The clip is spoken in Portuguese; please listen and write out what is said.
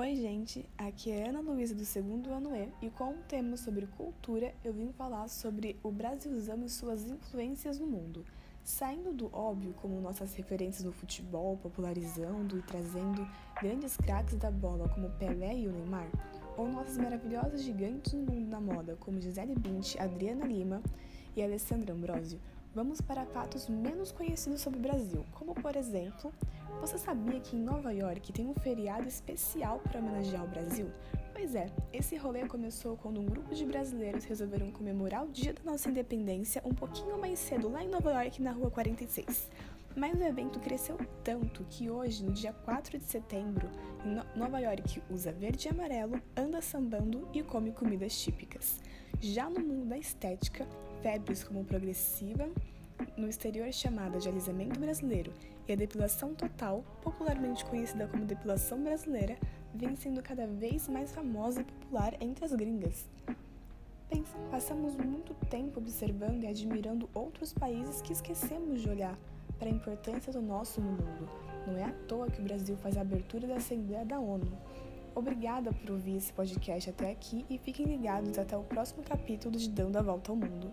Oi, gente, aqui é Ana Luísa do segundo ano E e com um tema sobre cultura eu vim falar sobre o Brasilzão e suas influências no mundo. Saindo do óbvio, como nossas referências no futebol, popularizando e trazendo grandes craques da bola como Pelé e o Neymar, ou nossas maravilhosas gigantes no mundo da moda como Gisele Bündchen, Adriana Lima e Alessandra Ambrosio, vamos para fatos menos conhecidos sobre o Brasil, como por exemplo você sabia que em Nova York tem um feriado especial para homenagear o Brasil? Pois é, esse rolê começou quando um grupo de brasileiros resolveram comemorar o dia da nossa independência um pouquinho mais cedo lá em Nova York, na Rua 46. Mas o evento cresceu tanto que hoje, no dia 4 de setembro, em Nova York usa verde e amarelo, anda sambando e come comidas típicas. Já no mundo da estética, febres como progressiva, no exterior chamada de alisamento brasileiro e a depilação total, popularmente conhecida como depilação brasileira, vem sendo cada vez mais famosa e popular entre as gringas. Pense, passamos muito tempo observando e admirando outros países que esquecemos de olhar para a importância do nosso no mundo. Não é à toa que o Brasil faz a abertura da Assembleia da ONU. Obrigada por ouvir esse podcast até aqui e fiquem ligados até o próximo capítulo de Dando a Volta ao Mundo.